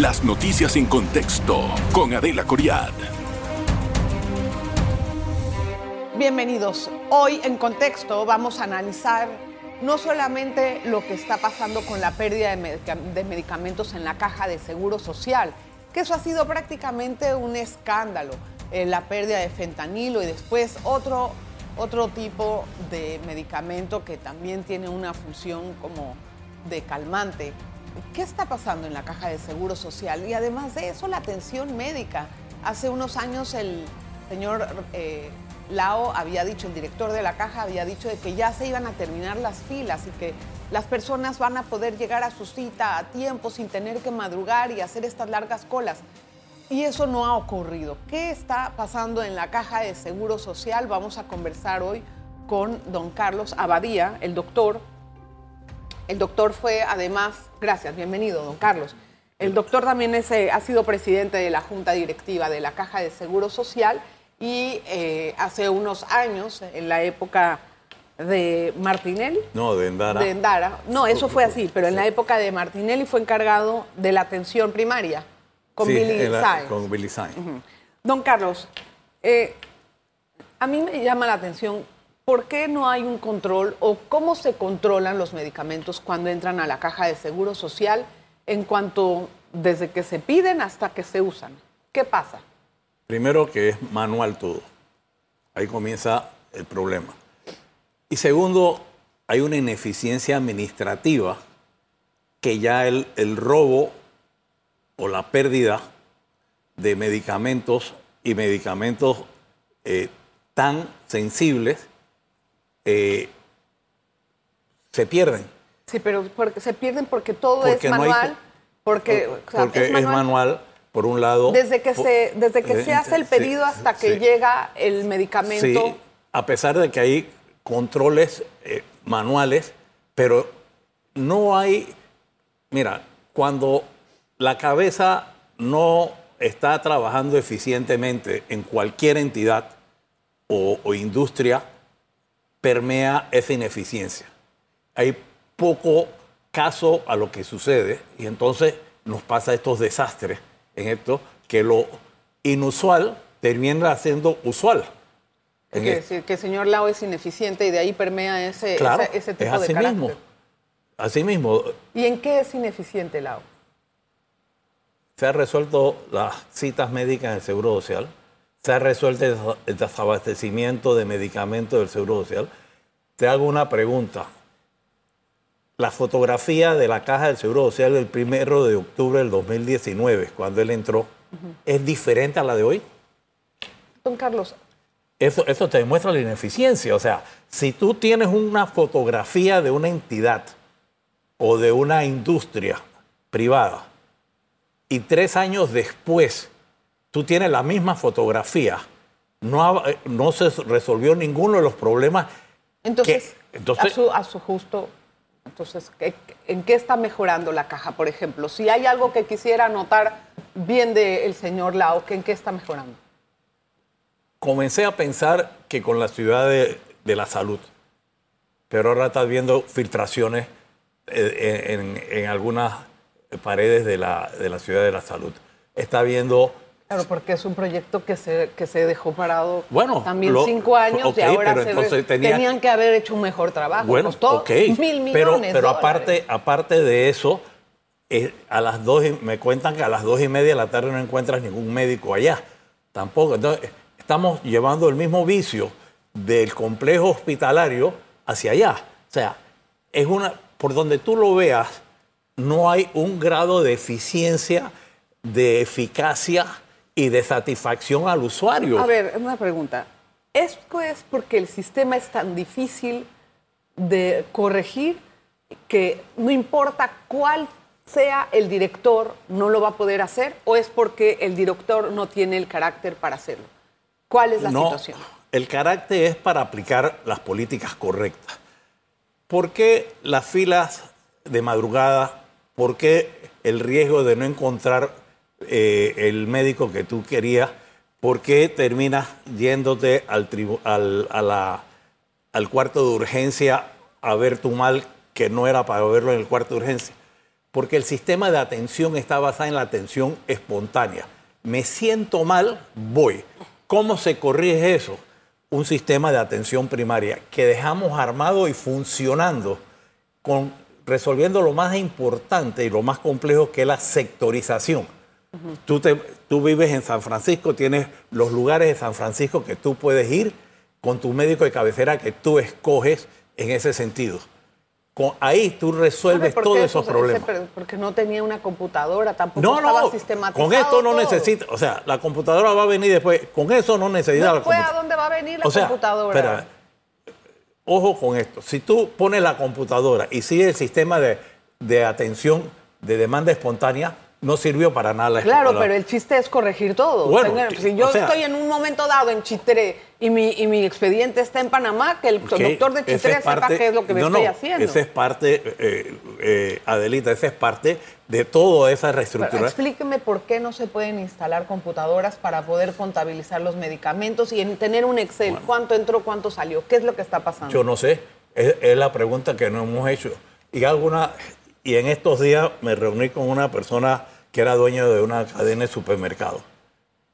Las noticias en contexto con Adela Coriad. Bienvenidos. Hoy en contexto vamos a analizar no solamente lo que está pasando con la pérdida de, medicamentos en la caja de seguro social, que eso ha sido prácticamente un escándalo, eh, la pérdida de fentanilo y después otro, otro tipo de medicamento que también tiene una función como de calmante. ¿Qué está pasando en la caja de seguro social? Y además de eso, la atención médica. Hace unos años el señor eh, Lao había dicho, el director de la caja había dicho de que ya se iban a terminar las filas y que las personas van a poder llegar a su cita a tiempo sin tener que madrugar y hacer estas largas colas. Y eso no ha ocurrido. ¿Qué está pasando en la caja de seguro social? Vamos a conversar hoy con don Carlos Abadía, el doctor. El doctor fue además, gracias, bienvenido, don Carlos. El doctor también eh, ha sido presidente de la junta directiva de la Caja de Seguro Social y eh, hace unos años, en la época de Martinelli. No, de Endara. De Endara. No, eso fue así, pero en la época de Martinelli fue encargado de la atención primaria con Billy Sainz. Con Billy Sainz. Don Carlos, eh, a mí me llama la atención por qué no hay un control o cómo se controlan los medicamentos cuando entran a la caja de seguro social en cuanto desde que se piden hasta que se usan. ¿Qué pasa? Primero que es manual todo. Ahí comienza el problema. Y segundo, hay una ineficiencia administrativa que ya el, robo o la pérdida de medicamentos y medicamentos eh, tan sensibles eh, se pierden. Sí, pero porque se pierden porque todo es manual. porque, es manual por un lado... Desde que se, desde que se hace el pedido hasta que llega el medicamento. Sí, a pesar de que hay controles eh, manuales, pero no hay... Mira, cuando la cabeza no está trabajando eficientemente en cualquier entidad o, o industria, permea esa ineficiencia. Hay poco caso a lo que sucede y entonces nos pasa estos desastres en esto, que lo inusual termina siendo usual. Es decir, que el señor Lao es ineficiente y de ahí permea ese, ese, tipo es así de Mismo. Así mismo. ¿Y en qué es ineficiente Lao? Se ha resuelto las citas médicas en el Seguro Social, se ha resuelto el desabastecimiento de medicamentos del Seguro Social. Te hago una pregunta la fotografía de la caja del Seguro Social del primero de octubre del 2019, cuando él entró, es diferente a la de hoy? Don Carlos. Eso, eso te demuestra la ineficiencia. O sea, si tú tienes una fotografía de una entidad o de una industria privada y tres años después tú tienes la misma fotografía, no, no se resolvió ninguno de los problemas. Entonces, entonces a su justo entonces, ¿en qué está mejorando la caja, por ejemplo? Si hay algo que quisiera notar bien del señor Lao, ¿en qué está mejorando? Comencé a pensar que con la ciudad de, la salud, pero ahora estás viendo filtraciones eh, en, algunas paredes de la, de la ciudad de la salud. Está viendo Claro, porque es un proyecto que se, que se dejó parado bueno, también cinco años y ahora se tenían que haber hecho un mejor trabajo. Bueno, Costó mil millones pero, pero aparte, aparte de eso, eh, a las dos me cuentan que a las dos y media de la tarde no encuentras ningún médico allá. Tampoco. Entonces, estamos llevando el mismo vicio del complejo hospitalario hacia allá. O sea, es una, por donde tú lo veas, no hay un grado de eficiencia, de eficacia y de satisfacción al usuario. A ver, una pregunta. ¿Esto es porque el sistema es tan difícil de corregir que no importa cuál sea el director, no lo va a poder hacer? ¿O es porque el director no tiene el carácter para hacerlo? ¿Cuál es la no, situación? El carácter es para aplicar las políticas correctas. ¿Por qué las filas de madrugada? ¿Por qué el riesgo de no encontrar eh, el médico que tú querías, ¿por qué terminas yéndote al, al, cuarto de urgencia a ver tu mal que no era para verlo en el cuarto de urgencia? porque el sistema de atención está basado en la atención espontánea. Me siento mal, voy. ¿Cómo se corrige eso? Un sistema de atención primaria que dejamos armado y funcionando, con, resolviendo lo más importante y lo más complejo que es la sectorización. Tú, te, tú vives en San Francisco, tienes los lugares de San Francisco que tú puedes ir con tu médico de cabecera que tú escoges en ese sentido ahí tú resuelves todos esos problemas. porque no tenía una computadora, tampoco no, estaba no, sistematizado. Con esto no necesita, o sea, la computadora va a venir después, con eso no necesita la computadora. ¿A dónde va a venir la computadora? Espera, ojo con esto, si tú pones la computadora y sigue el sistema de, de atención de demanda espontánea, no sirvió para nada. Claro, pero el chiste es corregir todo. Bueno, si yo estoy en un momento dado en Chitré y mi, y mi expediente está en Panamá, que el doctor de Chitré sepa qué es lo que me estoy haciendo. Esa es parte, eh, eh, Adelita, esa es parte de toda esa reestructura. explíqueme por qué no se pueden instalar computadoras para poder contabilizar los medicamentos y tener un Excel. ¿Cuánto entró, cuánto salió? ¿Qué es lo que está pasando? Yo no sé. Es, es la pregunta que no hemos hecho. Y alguna y en estos días me reuní con una persona que era dueño de una cadena de supermercados.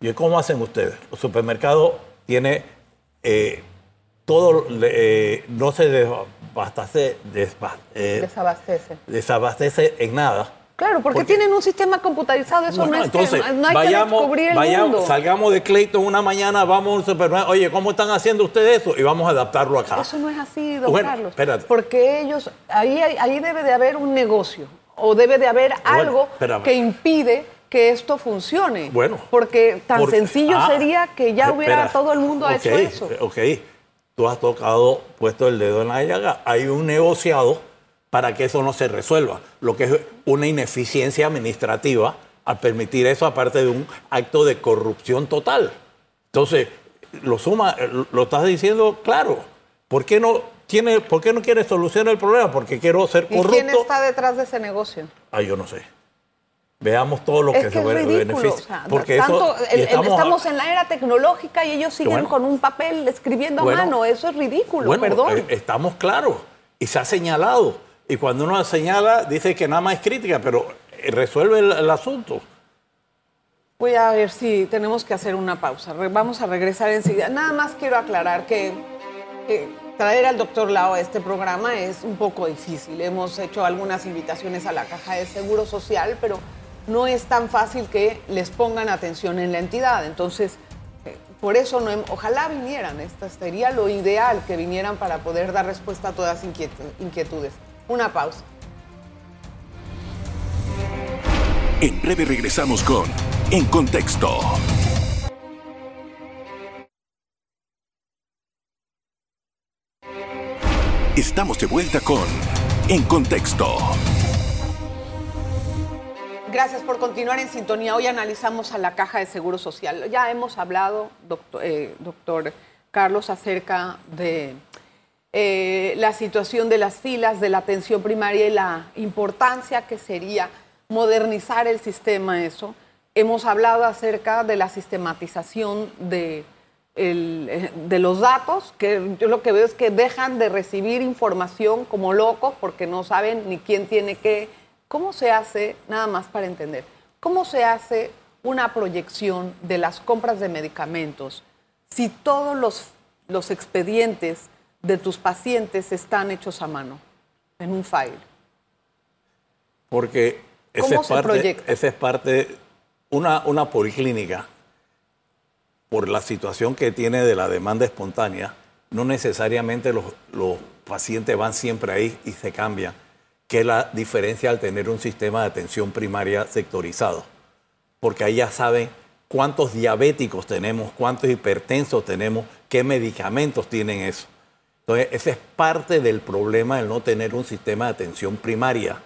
¿Y cómo hacen ustedes? Los supermercados tienen eh, todo, eh, no se desabastece, eh, desabastece. desabastece en nada. Claro, porque, tienen un sistema computarizado, eso no, es entonces, no hay vayamos, que descubrir el vayamos, mundo. Salgamos de Clayton una mañana, vamos a un supermercado, oye, ¿cómo están haciendo ustedes eso? Y vamos a adaptarlo acá. Eso no es así, don Carlos. Espérate. Porque ellos, ahí, ahí debe de haber un negocio, o debe de haber algo que impide que esto funcione. Bueno. Porque tan sencillo ah, sería que ya hubiera todo el mundo hecho eso. Ok, tú has tocado, puesto el dedo en la llaga. Hay un negociado para que eso no se resuelva, lo que es una ineficiencia administrativa al permitir eso, aparte de un acto de corrupción total. Entonces, lo suma, lo estás diciendo claro. ¿Por qué no tiene, por qué no quiere solucionar el problema? Porque quiero ser corrupto. ¿Y quién está detrás de ese negocio? Ah, yo no sé. Veamos todo lo que, se beneficia. porque estamos, en la era tecnológica y ellos siguen con un papel escribiendo a mano. Eso es ridículo, bueno, perdón. Eh, estamos claros y se ha señalado. Y cuando uno señala, dice que nada más es crítica, pero resuelve el, asunto. Voy a ver si tenemos que hacer una pausa. vamos a regresar enseguida. Nada más quiero aclarar que, traer al doctor Lao a este programa es un poco difícil. Hemos hecho algunas invitaciones a la Caja de Seguro Social, pero no es tan fácil que les pongan atención en la entidad. Entonces, eh, por eso no, ojalá vinieran. Esto sería lo ideal que vinieran para poder dar respuesta a todas inquietudes. Una pausa. En breve regresamos con En Contexto. Estamos de vuelta con En Contexto. Gracias por continuar en sintonía. Hoy analizamos a la Caja de Seguro Social. Ya hemos hablado, doctor, eh, doctor Carlos, acerca de eh, la situación de las filas, de la atención primaria y la importancia que sería modernizar el sistema, eso. Hemos hablado acerca de la sistematización de, eh, de los datos, que yo lo que veo es que dejan de recibir información como locos porque no saben ni quién tiene qué. ¿Cómo se hace, nada más para entender, cómo se hace una proyección de las compras de medicamentos si todos los, los expedientes de tus pacientes están hechos a mano, en un file? Porque esa es, parte, esa es parte, una, una policlínica, por la situación que tiene de la demanda espontánea, no necesariamente los, los pacientes van siempre ahí y se cambian, que es la diferencia al tener un sistema de atención primaria sectorizado, porque ahí ya saben cuántos diabéticos tenemos, cuántos hipertensos tenemos, qué medicamentos tienen eso. Entonces, ese es parte del problema del no tener un sistema de atención primaria.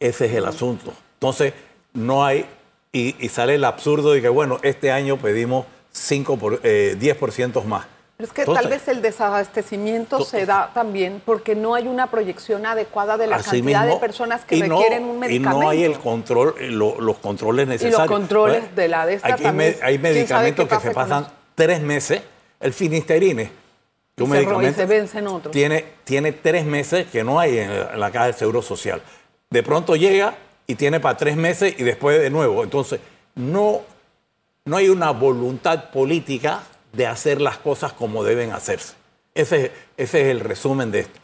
Ese es el asunto. Entonces, no hay, y, sale el absurdo de que, bueno, este año pedimos 5 por, 10% eh, más. Pero es que tal vez el desabastecimiento se da también porque no hay una proyección adecuada de la cantidad de personas que requieren un medicamento. Y no hay el control, eh, los controles necesarios. Y los controles de la de esta hay, hay medicamentos que se pasan tres meses. El finisterine medicamento se. Tiene, tiene tres meses que no hay en la caja del Seguro Social. De pronto llega y tiene para tres meses y después de nuevo. Entonces, no, no hay una voluntad política de hacer las cosas como deben hacerse. Ese, ese es el resumen de esto.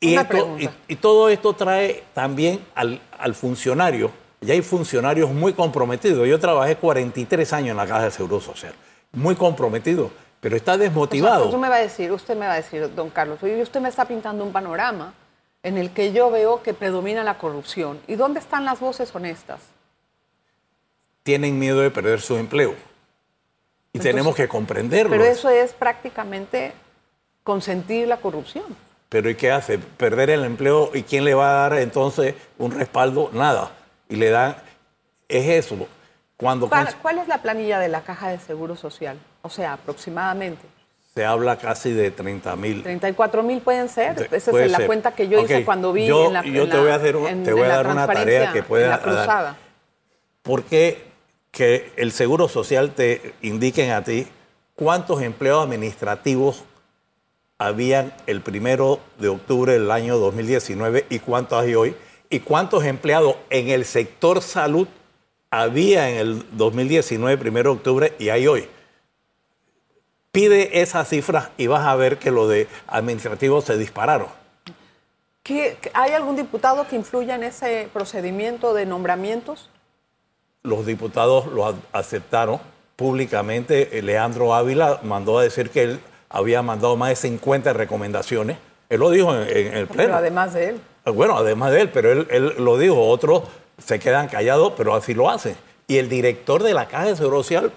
Y, esto- y- y todo esto trae también al, al funcionario, ya hay funcionarios muy comprometidos. Yo trabajé 43 años en la Caja de Seguro Social, muy comprometido, pero está O sea, desmotivado. usted me va a decir, usted me va a decir, don Carlos, oye, usted me está pintando un panorama en el que yo veo que predomina la corrupción. ¿Y dónde están las voces honestas? Tienen miedo de perder su empleo. Y Entonces, tenemos que comprenderlo. Pero eso es prácticamente consentir la corrupción. Pero ¿y qué hace? Perder el empleo y quién le va a dar entonces un respaldo? Nada. Y le dan, es eso. Cuando ¿Cuál, es la planilla de la Caja de Seguro Social? O sea, aproximadamente. se habla casi de 30 mil. 34 mil pueden ser. De- Esa puede es la ser. cuenta que yo hice Ok, cuando vi yo- en la yo en te la- voy a hacer un- en- te voy a dar una tarea que pueda dar. ¿Por qué que el Seguro Social te indiquen a ti cuántos empleados administrativos habían el primero de octubre del año 2019 y cuántos hay hoy? ¿Y cuántos empleados en el sector salud había en el 2019, primero de octubre, y hay hoy? Pide esas cifras y vas a ver que lo de administrativos se dispararon. ¿Qué- ¿Hay algún diputado que influya en ese procedimiento de nombramientos? los diputados lo aceptaron públicamente. Eh, Leandro Ávila mandó a decir que él había mandado más de 50 recomendaciones. Él lo dijo en, en el Pero pleno. además de él. Bueno, además de él, pero él, él lo dijo. Otros se quedan callados, pero así lo hacen. Y el director de la Caja de Seguro Social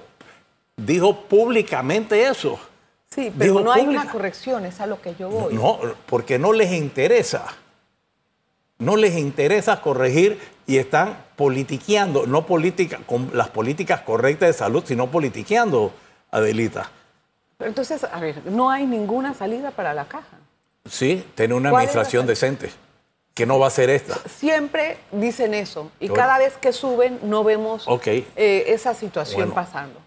dijo públicamente eso. Sí, pero Dijo no hay pública- una corrección, es a lo que yo voy. No, porque no les interesa. No les interesa corregir y están politiqueando, no política, con las políticas correctas de salud, sino politiqueando, Adelita. Entonces, a ver, no hay ninguna salida para la caja. Sí, tiene una ¿Cuál es la administración decente, que no va a ser esta. Siempre dicen eso y Bueno. cada vez que suben no vemos eh, esa situación Bueno. pasando.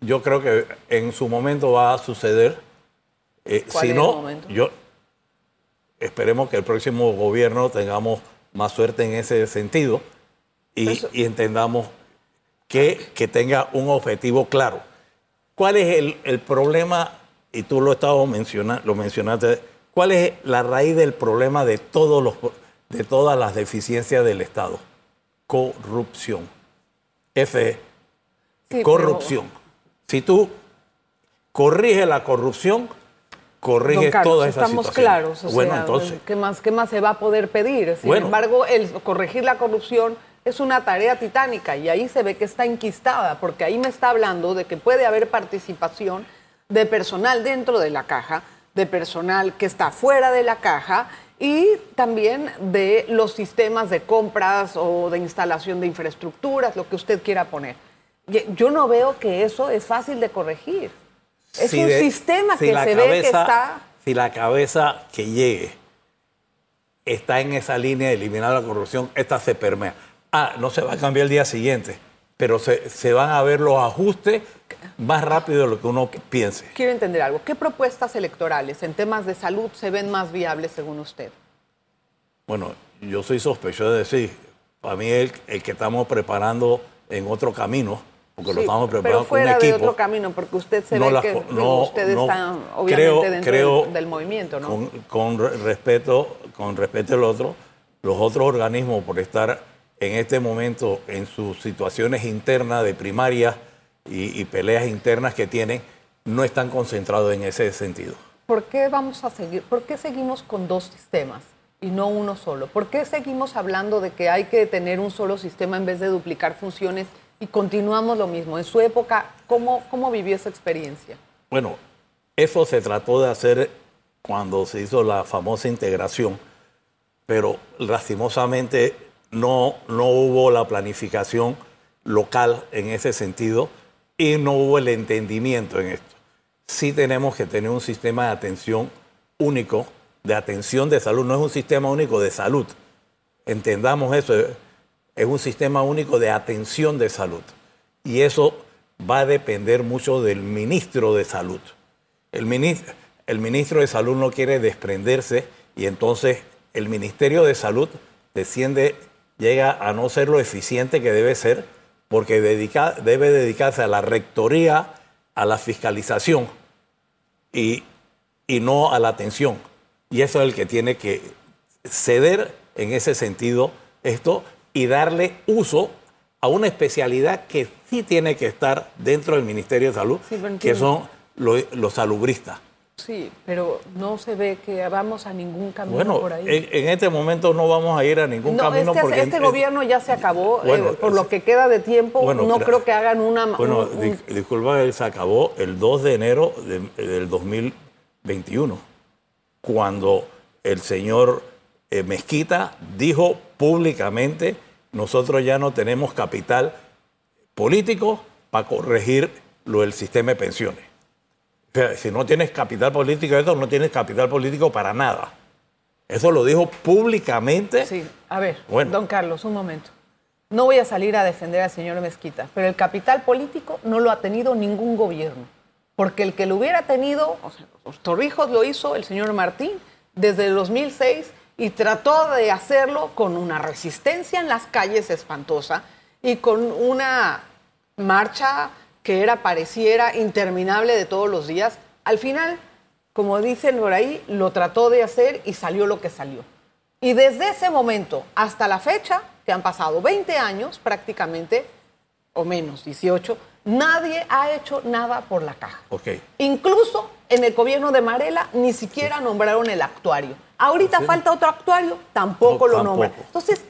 Yo creo que en su momento va a suceder. Eh, ¿Cuál si es no, el momento? yo esperemos que el próximo gobierno tengamos más suerte en ese sentido y, eso- y entendamos que, que tenga un objetivo claro. ¿Cuál es el, el problema? Y tú lo estabas mencionando, lo mencionaste. ¿Cuál es la raíz del problema de todos los de todas las deficiencias del Estado? Corrupción. F Sí, pero- corrupción. Si tú corriges la corrupción, corriges Don Carlos, toda esa estamos situación. claros. o bueno, sea, entonces, ¿qué más, ¿qué más se va a poder pedir? Sin Bueno. embargo, el corregir la corrupción es una tarea titánica y ahí se ve que está enquistada, porque ahí me está hablando de que puede haber participación de personal dentro de la caja, de personal que está fuera de la caja y también de los sistemas de compras o de instalación de infraestructuras, lo que usted quiera poner. Yo no veo que eso es fácil de corregir. Es si un de- sistema si que se ve que está... Si la cabeza que llegue está en esa línea de eliminar la corrupción, esta se permea. Ah, no se va a cambiar el día siguiente, pero se, se van a ver los ajustes más rápido de lo que uno piense. Quiero entender algo. ¿Qué propuestas electorales en temas de salud se ven más viables según usted? Bueno, yo soy sospechoso de decir, para mí el, el que estamos preparando en otro camino, porque lo estamos pero preparando con un fuera equipo. de otro camino, porque usted se no ve las que no, usted no, está obviamente creo- dentro creo, del, del movimiento, ¿no? Con, con re- respeto, con respeto al otro, los otros organismos por estar en este momento en sus situaciones internas de primaria y, y peleas internas que tienen, no están concentrados en ese sentido. ¿Por qué vamos a seguir? ¿Por qué seguimos con dos sistemas y no uno solo? ¿Por qué seguimos hablando de que hay que tener un solo sistema en vez de duplicar funciones y continuamos lo mismo? En su época, ¿cómo, cómo vivió esa experiencia? Bueno, eso se trató de hacer cuando se hizo la famosa integración, pero lastimosamente no, no hubo la planificación local en ese sentido y no hubo el entendimiento en esto. Sí tenemos que tener un sistema de atención único, de atención de salud, no es un sistema único de salud. Entendamos eso, es un sistema único de atención de salud. Y eso va a depender mucho del ministro de salud. El ministro, el ministro de salud no quiere desprenderse y entonces el Ministerio de Salud desciende llega a no ser lo eficiente que debe ser, porque dedica- debe dedicarse a la rectoría, a la fiscalización y, y no a la atención. Y eso es el que tiene que ceder en ese sentido esto y darle uso a una especialidad que sí tiene que estar dentro del Ministerio de Salud, Sí, que son lo- los salubristas. Sí, pero no se ve que vamos a ningún camino Bueno, por ahí. en, en este momento no vamos a ir a ningún no, camino este, porque este es- gobierno ya se acabó. Bueno, eh, por es- lo que queda de tiempo, Bueno, no creo que hagan una. Bueno, un- un- disculpa, se acabó el 2 de enero de- del 2021, cuando el señor eh, Mezquita dijo públicamente, nosotros ya no tenemos capital político para corregir lo del sistema de pensiones. Si no tienes capital político, eso no tienes capital político para nada. Eso lo dijo públicamente. Sí, a ver, Bueno. don Carlos, un momento. No voy a salir a defender al señor Mezquita, pero el capital político no lo ha tenido ningún gobierno. Porque el que lo hubiera tenido, o sea, los Torrijos lo hizo el señor Martín desde el 2006 y trató de hacerlo con una resistencia en las calles espantosa y con una marcha que era pareciera interminable de todos los días. Al final, como dicen por ahí, lo trató de hacer y salió lo que salió. Y desde ese momento hasta la fecha, que han pasado 20 años prácticamente, o menos, 18, nadie ha hecho nada por la caja. Ok. Incluso en el gobierno de Marela ni siquiera nombraron el actuario. Ahorita falta otro actuario, tampoco No, lo nombran. tampoco. Entonces,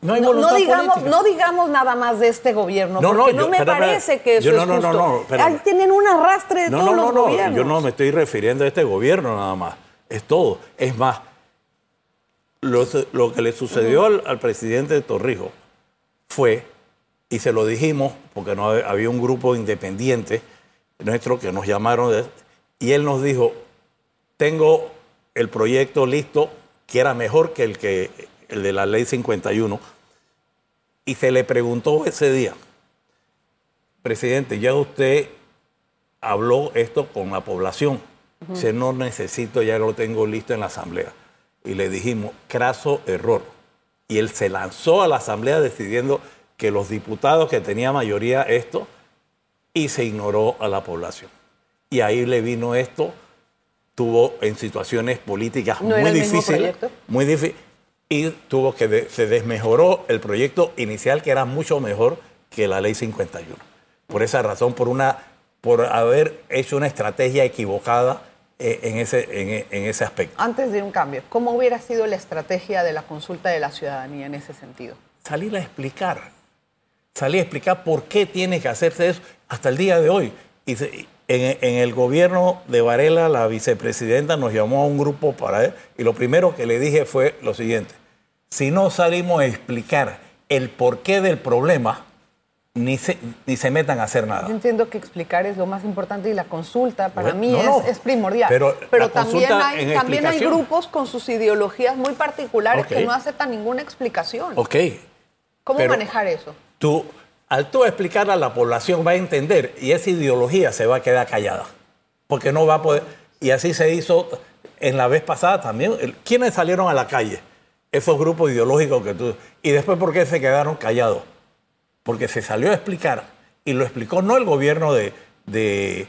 No hay no, voluntad digamos, política. no digamos nada más de este gobierno, No, no, porque no, yo- me parece que eso yo es no, justo. no. Ahí tienen un arrastre de todos no, no, los no, gobiernos. yo no me estoy refiriendo a este gobierno nada más. Es todo. Es más, lo, lo que le sucedió al, al presidente Torrijos fue, y se lo dijimos, porque no hab- había un grupo independiente nuestro que nos llamaron, de- y él nos dijo, tengo el proyecto listo, que era mejor que el, que, el de la ley 51, y se le preguntó ese día, presidente, ya usted habló esto con la población. Dice, no necesito, ya lo tengo listo en la asamblea. Y le dijimos, craso error. Y él se lanzó a la asamblea decidiendo que los diputados que tenía mayoría esto, y se ignoró a la población. Y ahí le vino esto, tuvo en situaciones políticas ¿No muy difíciles, muy difíciles, y tuvo que de- se desmejoró el proyecto inicial que era mucho mejor que la ley 51. Por esa razón, por una por haber hecho una estrategia equivocada eh, en, ese, en, en ese aspecto. Antes de un cambio, ¿cómo hubiera sido la estrategia de la consulta de la ciudadanía en ese sentido? Salir a explicar, salir a explicar por qué tiene que hacerse eso hasta el día de hoy. Y se- en, en el gobierno de Varela, la vicepresidenta nos llamó a un grupo para él y lo primero que le dije fue lo siguiente, si no salimos a explicar el porqué del problema, ni se, ni se metan a hacer nada. Yo entiendo que explicar es lo más importante y la consulta para mí no, es, primordial. Pero también, hay, también hay grupos con sus ideologías muy particulares que no aceptan ninguna explicación. Ok, ¿Cómo pero- manejar eso? tú, al tú explicar a la población va a entender y esa ideología se va a quedar callada. Porque no va a poder. Y así se hizo en la vez pasada también. ¿Quiénes salieron a la calle? Esos grupos ideológicos que tú. Y después, ¿por qué se quedaron callados? Porque se salió a explicar y lo explicó no el gobierno de, de,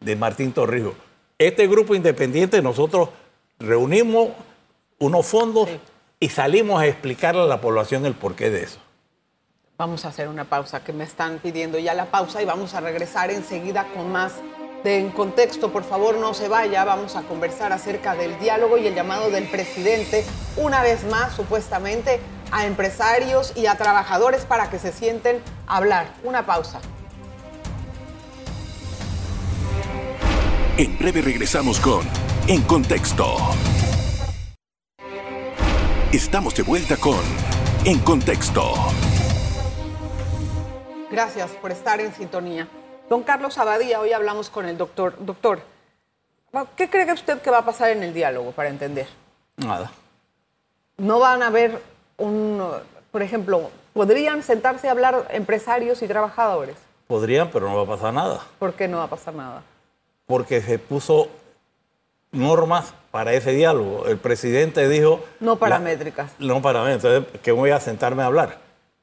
de Martín Torrijos. Este grupo independiente, nosotros reunimos unos fondos Sí. y salimos a explicarle a la población el porqué de eso. Vamos a hacer una pausa que me están pidiendo ya la pausa y vamos a regresar enseguida con más de En Contexto. Por favor, no se vaya. Vamos a conversar acerca del diálogo y el llamado del presidente, una vez más, supuestamente, a empresarios y a trabajadores para que se sienten a hablar. Una pausa. En breve regresamos con En Contexto. Estamos de vuelta con En Contexto. Gracias por estar en sintonía. Don Carlos Abadía, hoy hablamos con el doctor. Doctor, ¿qué cree usted que va a pasar en el diálogo para entender? Nada. no van a haber un, por ejemplo, podrían sentarse a hablar empresarios y trabajadores. Podrían, pero no va a pasar nada. ¿Por qué no va a pasar nada? Porque se puso normas para ese diálogo. El presidente dijo... No paramétricas. La, no paramétricas. Entonces, ¿qué voy a sentarme a hablar?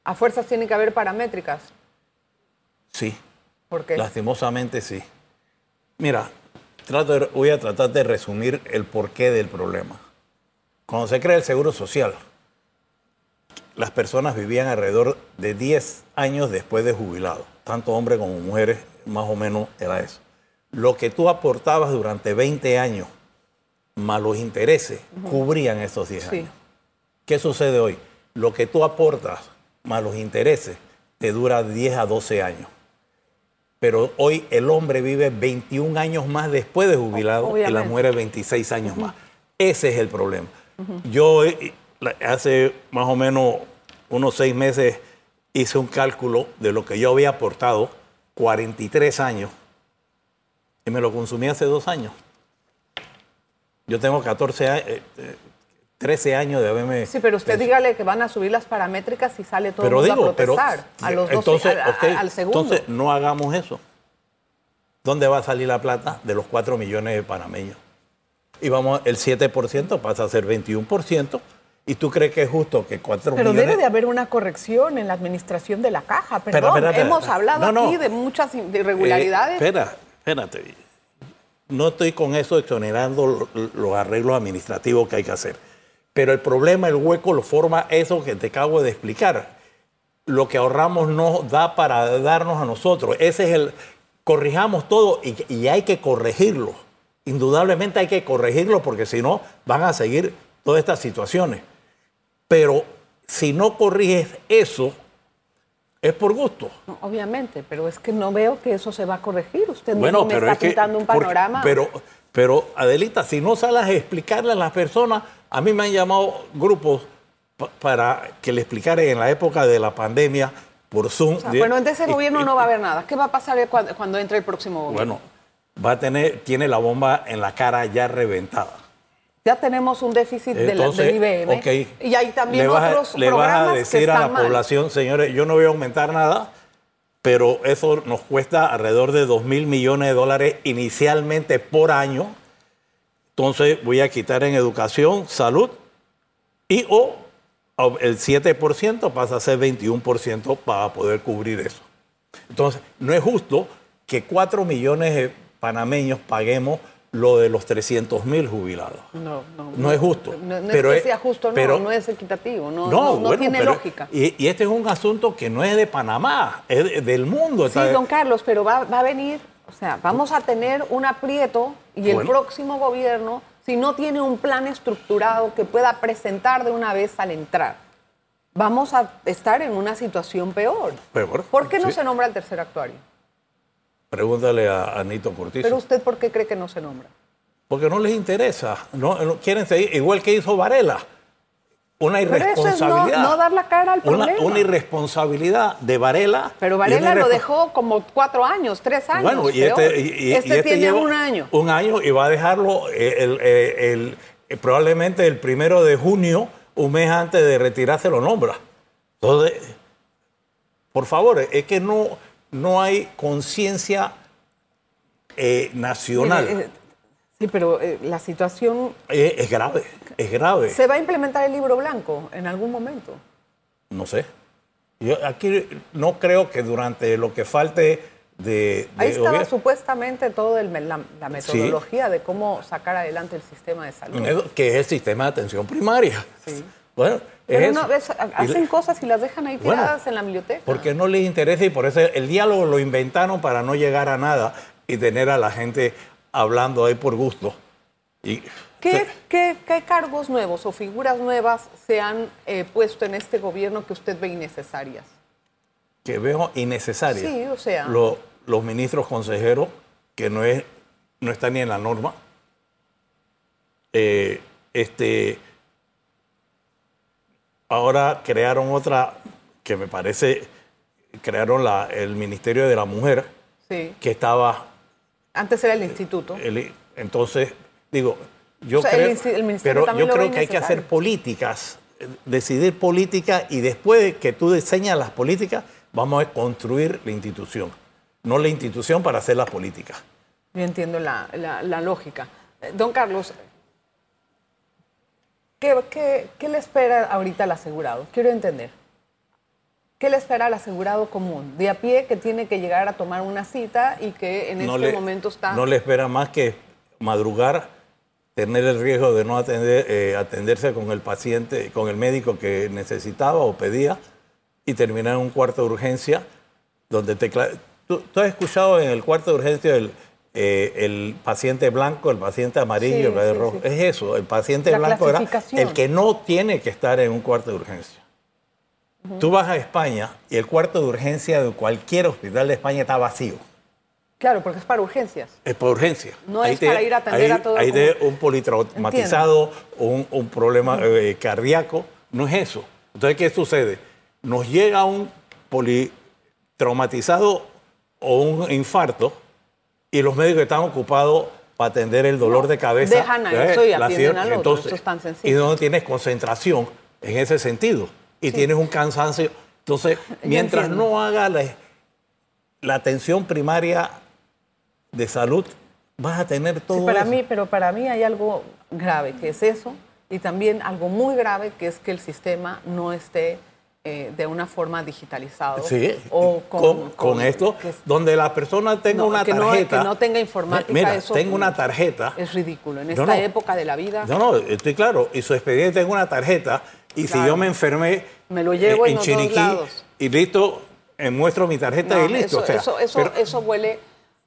¿A fuerzas tiene que haber paramétricas? Sí. ¿Por qué? Lastimosamente sí. Mira, trato voy a tratar de resumir el porqué del problema. Cuando se crea el Seguro Social, las personas vivían alrededor de 10 años después de jubilado. Tanto hombres como mujeres, más o menos era eso. Lo que tú aportabas durante 20 años, más los intereses, cubrían esos 10 años. ¿Qué sucede hoy? Lo que tú aportas, más los intereses, te dura 10 a 12 años. Pero hoy el hombre vive 21 años más después de jubilado y la mujer 26 años más. Ese es el problema. Yo hace más o menos unos seis meses hice un cálculo de lo que yo había aportado, 43 años, y me lo consumí hace dos años. Yo tengo 14 años, 13 años de haberme... Sí, pero usted dígale que van a subir las paramétricas y sale todo el mundo a protestar a los entonces, al segundo. Entonces, no hagamos eso. ¿Dónde va a salir la plata de los 4 millones de panameños? Y vamos, el 7% pasa a ser 21%. ¿Y tú crees que es justo que 4 Pero millones... debe de haber una corrección en la administración de la caja. Perdón, hemos hablado aquí de muchas irregularidades. Eh, espera, espérate. No estoy con eso exonerando los arreglos administrativos que hay que hacer. Pero el problema, el hueco, lo forma eso que te acabo de explicar. Lo que ahorramos no da para darnos a nosotros. Ese es el... Corrijamos todo y, y hay que corregirlo. Indudablemente hay que corregirlo porque si no van a seguir todas estas situaciones. Pero si no corriges eso, es por gusto. obviamente, pero es que no veo que eso se va a corregir. Usted bueno, me está pintando un panorama. pero, pero, Adelita, si no sales a explicarle a las personas, a mí me han llamado grupos para que le explicara en la época de la pandemia por Zoom. bueno, en ese gobierno no va a haber nada. ¿Qué va a pasar cuando, entre el próximo gobierno? Bueno, va a tener, tiene la bomba en la cara ya reventada. Ya tenemos un déficit del IBM. y hay también otros le programas vas a decir a la población, señores, yo no voy a aumentar nada, pero eso nos cuesta alrededor de 2 mil millones de dólares inicialmente por año entonces voy a quitar en educación, salud y o el 7% pasa a ser 21% para poder cubrir eso. Entonces, no es justo que 4 millones de panameños paguemos lo de los 300 mil jubilados. No, no, no, es justo. No, es que sea justo, no, no es equitativo, no, no, tiene lógica. Y, este es un asunto que no es de Panamá, es del mundo. Sí, don Carlos, pero va, va a venir o sea, vamos a tener un aprieto y el próximo gobierno, si no tiene un plan estructurado que pueda presentar de una vez al entrar, vamos a estar en una situación peor. Peor. ¿Por qué no se nombra el tercer actuario? Pregúntale a Anito Cortizo. ¿Pero usted por qué cree que no se nombra? Porque no les interesa. No, quieren seguir, igual que hizo Varela una irresponsabilidad. no, dar la cara al problema. Una, irresponsabilidad de Varela. Pero Varela lo dejó como cuatro años, tres años. Bueno, y este, este, este, tiene un año. Un año y va a dejarlo eh, el, eh, eh, probablemente el primero de junio, un mes antes de retirarse, lo nombra. Entonces, por favor, es que no, no hay conciencia nacional. Sí, pero eh, la situación... Eh, es grave, es grave. ¿Se va a implementar el libro blanco en algún momento? No sé. Yo aquí no creo que durante lo que falte de... Ahí estaba supuestamente toda la, metodología de cómo sacar adelante el sistema de salud. Que es el sistema de atención primaria. Sí. Bueno, Pero hacen cosas y las dejan ahí tiradas en la biblioteca. Porque no les interesa y por eso el diálogo lo inventaron para no llegar a nada y tener a la gente hablando ahí por gusto. Y, ¿Qué, cargos nuevos o figuras nuevas se han eh, puesto en este gobierno que usted ve innecesarias? Que veo innecesarias. Sí, o sea. los ministros consejeros, que no, es, no están ni en la norma. Eh, este, ahora crearon otra, que me parece, crearon la, el Ministerio de la Mujer, que estaba antes era el instituto. entonces, digo, yo creo, pero yo creo que hay que hacer políticas, decidir política y después que tú diseñas las políticas, vamos a construir la institución, no la institución para hacer las políticas. Yo entiendo la, lógica. Don Carlos, ¿qué, qué, qué le espera ahorita al asegurado? Quiero entender. ¿Qué le espera al asegurado común? De a pie que tiene que llegar a tomar una cita y que en No este le- momento está... No le espera más que madrugar, tener el riesgo de no atender, eh, atenderse con el paciente, con el médico que necesitaba o pedía, y terminar en un cuarto de urgencia, donde te... ¿Tú, tú has escuchado en el cuarto de urgencia el, eh, el paciente blanco, el paciente amarillo, Sí, el verde sí, rojo? sí. Es eso, el paciente La blanco era el que no tiene que estar en un cuarto de urgencia. Tú vas a España y el cuarto de urgencia de cualquier hospital de España está vacío. Claro, porque es para urgencias. Es por urgencia. No es para ir a atender ahí- a todo Hay como- de un politraumatizado, un, un problema eh, cardíaco. No es eso. Entonces, ¿qué sucede? Nos llega un politraumatizado o un infarto y los médicos están ocupados para atender el dolor No, de cabeza. dejan a eso y atienden al otro. Entonces, Eso es tan sencillo. Y no tienes concentración en ese sentido. Y tienes un cansancio. Entonces, mientras no haga la, la atención primaria de salud, vas a tener todo Sí, para eso. mí, pero para mí hay algo grave, que es eso, y también algo muy grave, que es que el sistema no esté eh, de una forma digitalizado. Sí, o con, con esto, que donde la persona tenga No, una que no- tarjeta. que no tenga informática, Mira, eso tengo una tarjeta. Es ridículo. En esta no. época de la vida, No, no, estoy claro. Y su expediente tengo una tarjeta. Y si yo me enfermé eh, Me lo llevo en los dos Chiriquí lados. y listo, eh, muestro mi tarjeta y listo. eso, o sea, eso, eso, pero- eso huele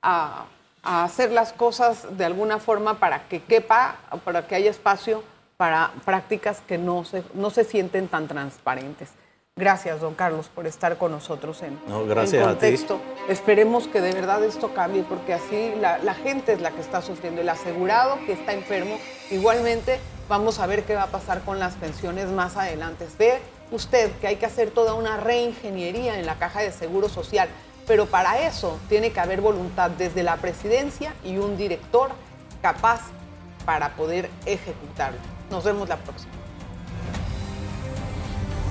a, a hacer las cosas de alguna forma para que quepa, para que haya espacio para prácticas que no se, no se sienten tan transparentes. Gracias, don Carlos, por estar con nosotros en, No, gracias en a ti. contexto. Esperemos que de verdad esto cambie, porque así la, la gente es la que está sufriendo. El asegurado que está enfermo, igualmente vamos a ver qué va a pasar con las pensiones más adelante. Ve usted que hay que hacer toda una reingeniería en la caja de seguro social, pero para eso tiene que haber voluntad desde la presidencia y un director capaz para poder ejecutarlo. Nos vemos la próxima.